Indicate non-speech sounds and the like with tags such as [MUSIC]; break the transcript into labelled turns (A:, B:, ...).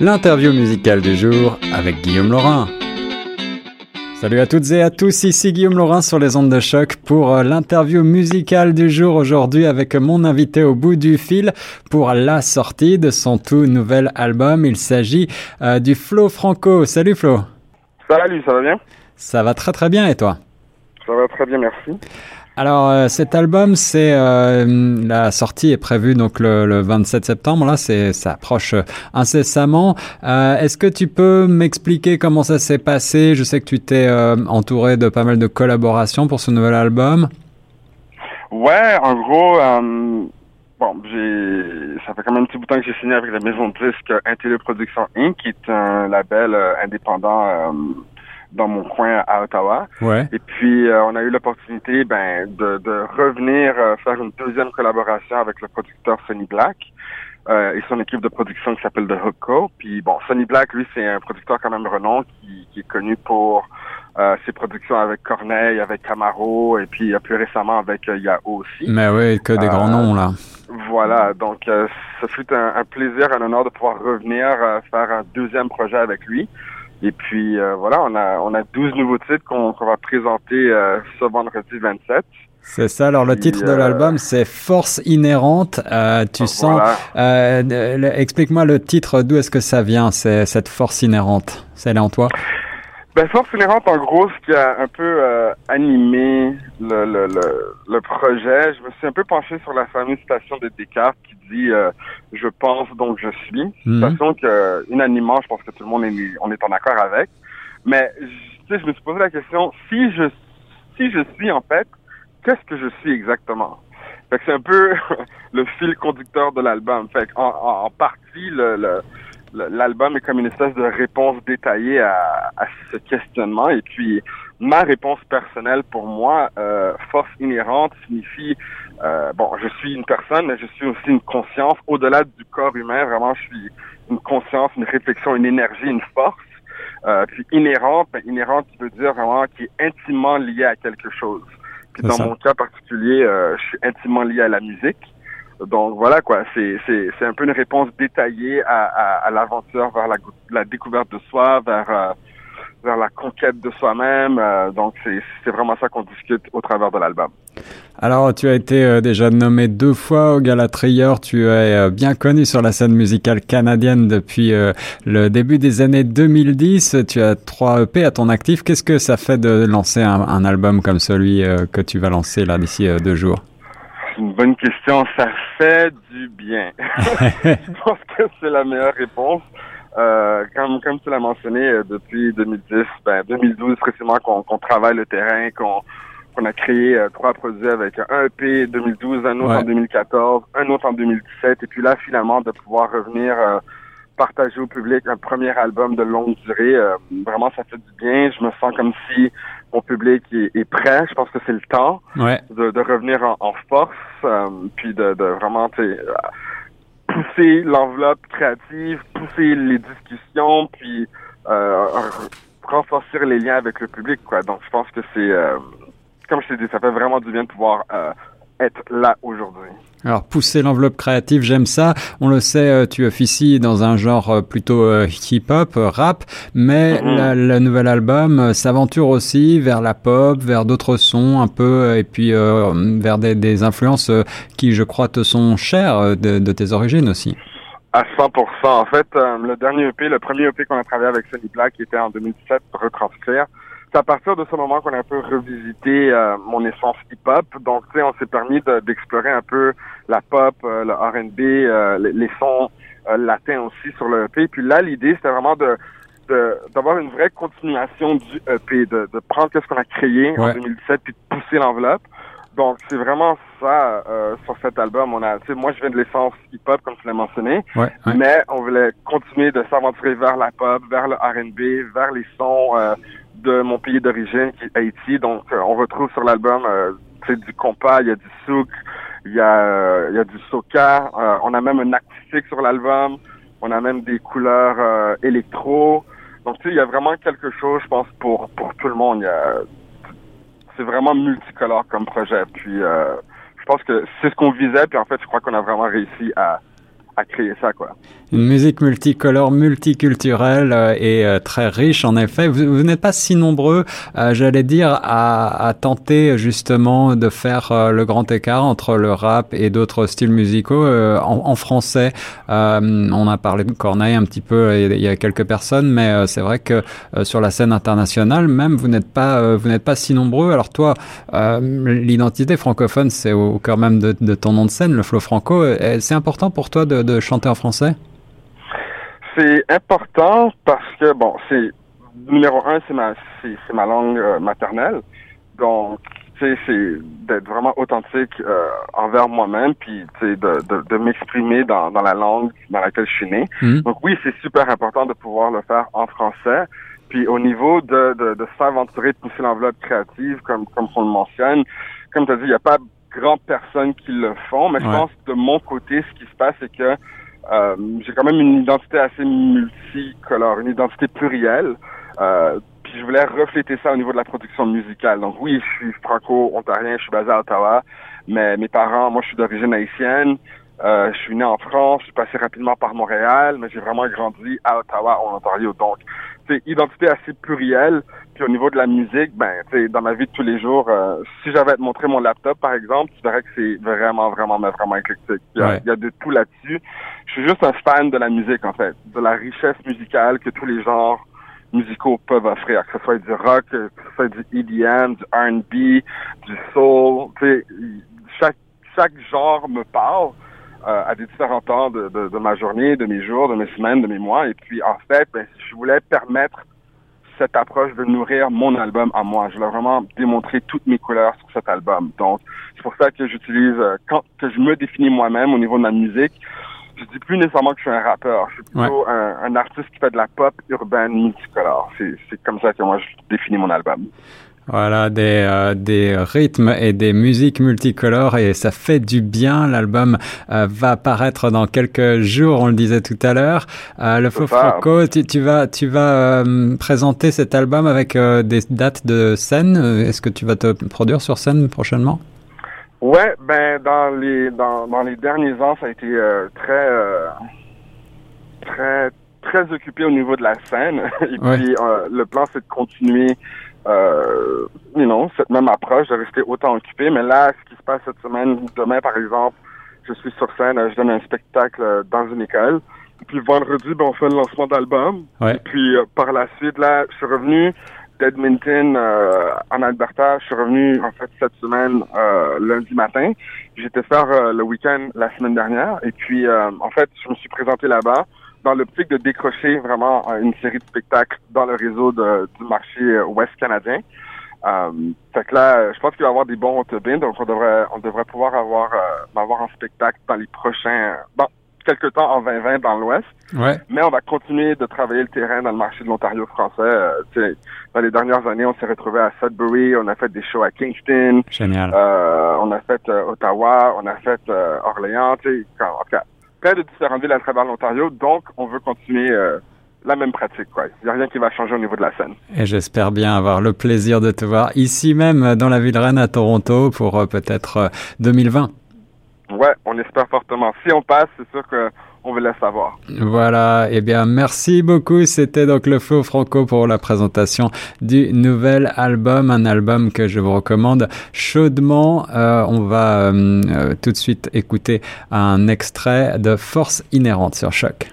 A: l'interview musicale du jour avec Guillaume Laurin. Salut à toutes et à tous, ici Guillaume Laurin sur les ondes de choc pour euh, l'interview musicale du jour aujourd'hui avec mon invité au bout du fil pour la sortie de son tout nouvel album. Il s'agit euh, du Flo Franco. Salut Flo.
B: Salut, ça va bien?
A: Ça va très très bien et toi?
B: Ça va très bien, merci.
A: Alors euh, cet album, c'est euh, la sortie est prévue donc le, le 27 septembre. Là, c'est ça approche euh, incessamment. Euh, Est-ce que tu peux m'expliquer comment ça s'est passé? Je sais que tu t'es euh, entouré de pas mal de collaborations pour ce nouvel album.
B: Ouais, en gros, euh, bon, j'ai, ça fait quand même un petit bout de temps que j'ai signé avec la maison de disques Intelli Production Inc., qui est un label indépendant dans mon coin à Ottawa.
A: Ouais.
B: Et puis, euh, on a eu l'opportunité ben, de, de revenir euh, faire une deuxième collaboration avec le producteur Sonny Black euh, et son équipe de production qui s'appelle The Hook Co. Puis, bon, Sonny Black, lui, c'est un producteur quand même renom qui, qui est connu pour euh, ses productions avec Corneille, avec Camaro et puis euh, plus récemment avec euh, Yahoo aussi.
A: Mais oui, que des grands noms là.
B: Voilà, donc euh, ce fut un, un plaisir, un honneur de pouvoir revenir euh, faire un deuxième projet avec lui. Et puis euh, voilà, on a on a 12 nouveaux titres qu'on qu'on va présenter euh, ce vendredi 27.
A: C'est ça. Alors le
B: Puis,
A: titre de
B: euh,
A: l'album, c'est Force inhérente. Euh, tu sens.
B: Voilà.
A: Euh, Explique-moi le titre. D'où est-ce que ça vient C'est cette force inhérente? C'est est en toi.
B: Ben, Force inhérente, en gros, ce qui a un peu euh, animé le, le, le, le projet, je me suis un peu penché sur la fameuse citation de Descartes qui dit euh, Je pense donc je suis ».
A: Mhm.
B: Citation que, unanimement, je pense que tout le monde est, on est en accord avec. Mais je- tu sais, je me suis posé la question, si je, si je suis, en fait, qu'est-ce que je suis exactement? Fait que c'est un peu [LAUGHS] le fil conducteur de l'album. Fait en, en, en partie, le, le- l'album est comme une espèce de réponse détaillée à, à ce questionnement. Et puis, ma réponse personnelle pour moi, euh, force inhérente signifie, euh, bon, je suis une personne, mais je suis aussi une conscience. Au-delà du corps humain, vraiment, je suis une conscience, une réflexion, une énergie, une force. Euh, puis inhérente, ben, inhérente qui veut dire vraiment qui est intimement lié à quelque chose. Puis dans
A: ça.
B: mon cas particulier, euh, je suis intimement lié à la musique. Donc voilà quoi, c'est c'est un peu une réponse détaillée à à, à l'aventure vers la la découverte de soi, vers euh, vers la conquête de soi-même. Euh, donc c'est vraiment ça qu'on discute au travers de l'album.
A: Alors, tu as été euh, déjà nommé deux fois au Gala. Tu es bien connu sur la scène musicale canadienne depuis le début des années 2010. Tu as trois EP à ton actif. Qu'est-ce que ça fait de lancer un, un album comme celui que tu vas lancer là d'ici deux jours?
B: Une bonne question. Ça fait du bien. [LAUGHS] je pense que c'est la meilleure réponse. Euh, comme, comme tu l'as mentionné, euh, depuis 2010, ben 2012 précisément qu'on travaille le terrain, qu'on qu'on a créé euh, trois produits avec un EP 2012, un autre
A: Ouais.
B: en 2014, un autre en 2017, et puis là finalement de pouvoir revenir euh, partager au public un premier album de longue durée, euh, vraiment ça fait du bien. Je me sens comme si mon public est, est prêt. Je pense que c'est le temps
A: Ouais,
B: de, de revenir en, en force, euh, puis de, de vraiment euh, pousser l'enveloppe créative, pousser les discussions, puis euh, renforcer les liens avec le public. quoi. Donc je pense que c'est, euh, comme je t'ai dit, ça fait vraiment du bien de pouvoir euh, être là aujourd'hui.
A: Alors pousser l'enveloppe créative, j'aime ça. On le sait, euh, tu officies dans un genre euh, plutôt euh, hip-hop, rap, mais
B: Mhm.
A: la- le nouvel album s'aventure aussi vers la pop, vers d'autres sons un peu, et puis euh, vers des, des influences qui, je crois, te sont chères de, de tes origines aussi.
B: À 100%. En fait, euh, le dernier EP, le premier EP qu'on a travaillé avec Sonny Black, qui était en 2017, Retranscrire, c'est à partir de ce moment qu'on a un peu revisité euh, mon essence hip-hop. Donc, tu sais, on s'est permis de- d'explorer un peu la pop, euh, le R&B, euh, les, les sons euh, latins aussi sur le EP. Puis là, l'idée, c'était vraiment de d'avoir une vraie continuation du EP, de, de prendre ce qu'on a créé en
A: Ouais.
B: 2017 puis de pousser l'enveloppe. Donc, c'est vraiment ça euh, sur cet album. On a, moi, je viens de l'essence hip-hop, comme tu l'as mentionné.
A: Ouais, ouais.
B: Mais on voulait continuer de s'aventurer vers la pop, vers le R&B, vers les sons euh, de mon pays d'origine, qui est Haïti. Donc, euh, on retrouve sur l'album euh, du compas, il y a du souk, il y a, il y a du soca. Euh, on a même un acoustique sur l'album. On a même des couleurs électro. Donc, tu sais, il y a vraiment quelque chose, je pense, pour pour tout le monde. C'est vraiment multicolore comme projet. Puis, euh, je pense que c'est ce qu'on visait. Puis, en fait, je crois qu'on a vraiment réussi à
A: Une musique multicolore, multiculturelle euh, et euh, très riche en effet. Vous, vous n'êtes pas si nombreux, euh, j'allais dire, à, à, tenter justement de faire le grand écart entre le rap et d'autres styles musicaux en, en, français. on a parlé de Corneille un petit peu, il y a quelques personnes, mais c'est vrai que sur la scène internationale, même vous n'êtes pas, vous n'êtes pas si nombreux. Alors toi, l'identité francophone, c'est au cœur même de, de, ton nom de scène, le flow franco. C'est important pour toi de chanter en français?
B: C'est important parce que, bon, c'est numéro un, c'est ma, c'est, ma langue euh, maternelle. Donc, tu sais, c'est d'être vraiment authentique euh, envers moi-même, puis tu sais, de, de, de m'exprimer dans, dans la langue dans laquelle je suis né. Mhm. Donc oui, c'est super important de pouvoir le faire en français. Puis au niveau de, de, de s'aventurer, de pousser l'enveloppe créative, comme comme on le mentionne, comme tu as dit, il n'y a pas grand personne qui le font, mais je pense que de mon côté, ce qui se passe, c'est que euh, j'ai quand même une identité assez multicolore, une identité plurielle. Euh, puis je voulais refléter ça au niveau de la production musicale. Donc oui, je suis franco-ontarien, je suis basé à Ottawa, mais mes parents, moi je suis d'origine haïtienne. Euh, je suis né en France, je suis passé rapidement par Montréal, mais j'ai vraiment grandi à Ottawa, en Ontario. Donc, identité assez plurielle. Puis au niveau de la musique, ben, tu sais, dans ma vie de tous les jours, euh, si j'avais à te montrer mon laptop, par exemple, tu verrais que c'est vraiment, vraiment, vraiment éclectique. Il y, a, il y a de tout là-dessus. Je suis juste un fan de la musique, en fait, de la richesse musicale que tous les genres musicaux peuvent offrir, que ce soit du rock, que ce soit du EDM, du R&B, du soul. Tu sais, chaque, chaque genre me parle. Euh, à des différents temps de, de, de, ma journée, de mes jours, de mes semaines, de mes mois. Et puis, en fait, ben, je voulais permettre cette approche de nourrir mon album à moi. Je voulais vraiment démontrer toutes mes couleurs sur cet album. Donc, c'est pour ça que j'utilise, euh, quand que je me définis moi-même au niveau de ma musique, je dis plus nécessairement que je suis un rappeur. Je suis plutôt un, un, artiste qui fait de la pop urbaine multicolore. C'est comme ça que moi, je définis mon album.
A: Voilà, des, euh, des rythmes et des musiques multicolores et ça fait du bien. L'album euh, va paraître dans quelques jours, on le disait tout à l'heure. Euh, le Faux Franco, tu, tu, vas, tu vas euh, présenter cet album avec euh, des dates de scène. Est-ce que tu vas te produire sur scène prochainement?
B: Ouais, ben dans les dans, dans les derniers ans, ça a été très très très occupé au niveau de la scène. [LAUGHS] Et puis le plan, c'est de continuer euh, you know, cette même approche de rester autant occupé. Mais là, ce qui se passe cette semaine, demain par exemple, je suis sur scène, je donne un spectacle dans une école. Et puis vendredi, ben, on fait le lancement d'album.
A: Ouais.
B: Et puis euh, par la suite, là, je suis revenu d'Edmonton euh, en Alberta. Je suis revenu en fait cette semaine euh, lundi matin. J'étais faire euh, le week-end la semaine dernière. Et puis en fait, je me suis présenté là-bas dans l'optique de décrocher vraiment euh, une série de spectacles dans le réseau de, du marché euh, ouest canadien. Euh, fait que là, je pense qu'il va y avoir des bons autobins, donc on devrait on devrait pouvoir avoir euh, avoir un spectacle dans les prochains dans quelques temps en 2020 dans l'Ouest.
A: Ouais.
B: Mais on va continuer de travailler le terrain dans le marché de l'Ontario français. Euh, dans les dernières années, on s'est retrouvé à Sudbury, on a fait des shows à Kingston.
A: Génial.
B: Euh, on a fait Ottawa, on a fait Orléans. Tu sais, en tout cas, plein de différentes villes à travers l'Ontario, donc on veut continuer euh, la même pratique. Quoi. Il n'y a rien qui va changer au niveau de la scène.
A: Et j'espère bien avoir le plaisir de te voir ici même dans la ville reine à Toronto pour euh, peut-être euh, 2020.
B: Ouais, on espère fortement. Si on passe, c'est sûr que on veut la savoir.
A: Voilà, eh bien merci beaucoup. C'était donc le Faux Franco pour la présentation du nouvel album, un album que je vous recommande chaudement. Euh, on va euh, tout de suite écouter un extrait de Force inhérente sur Choc.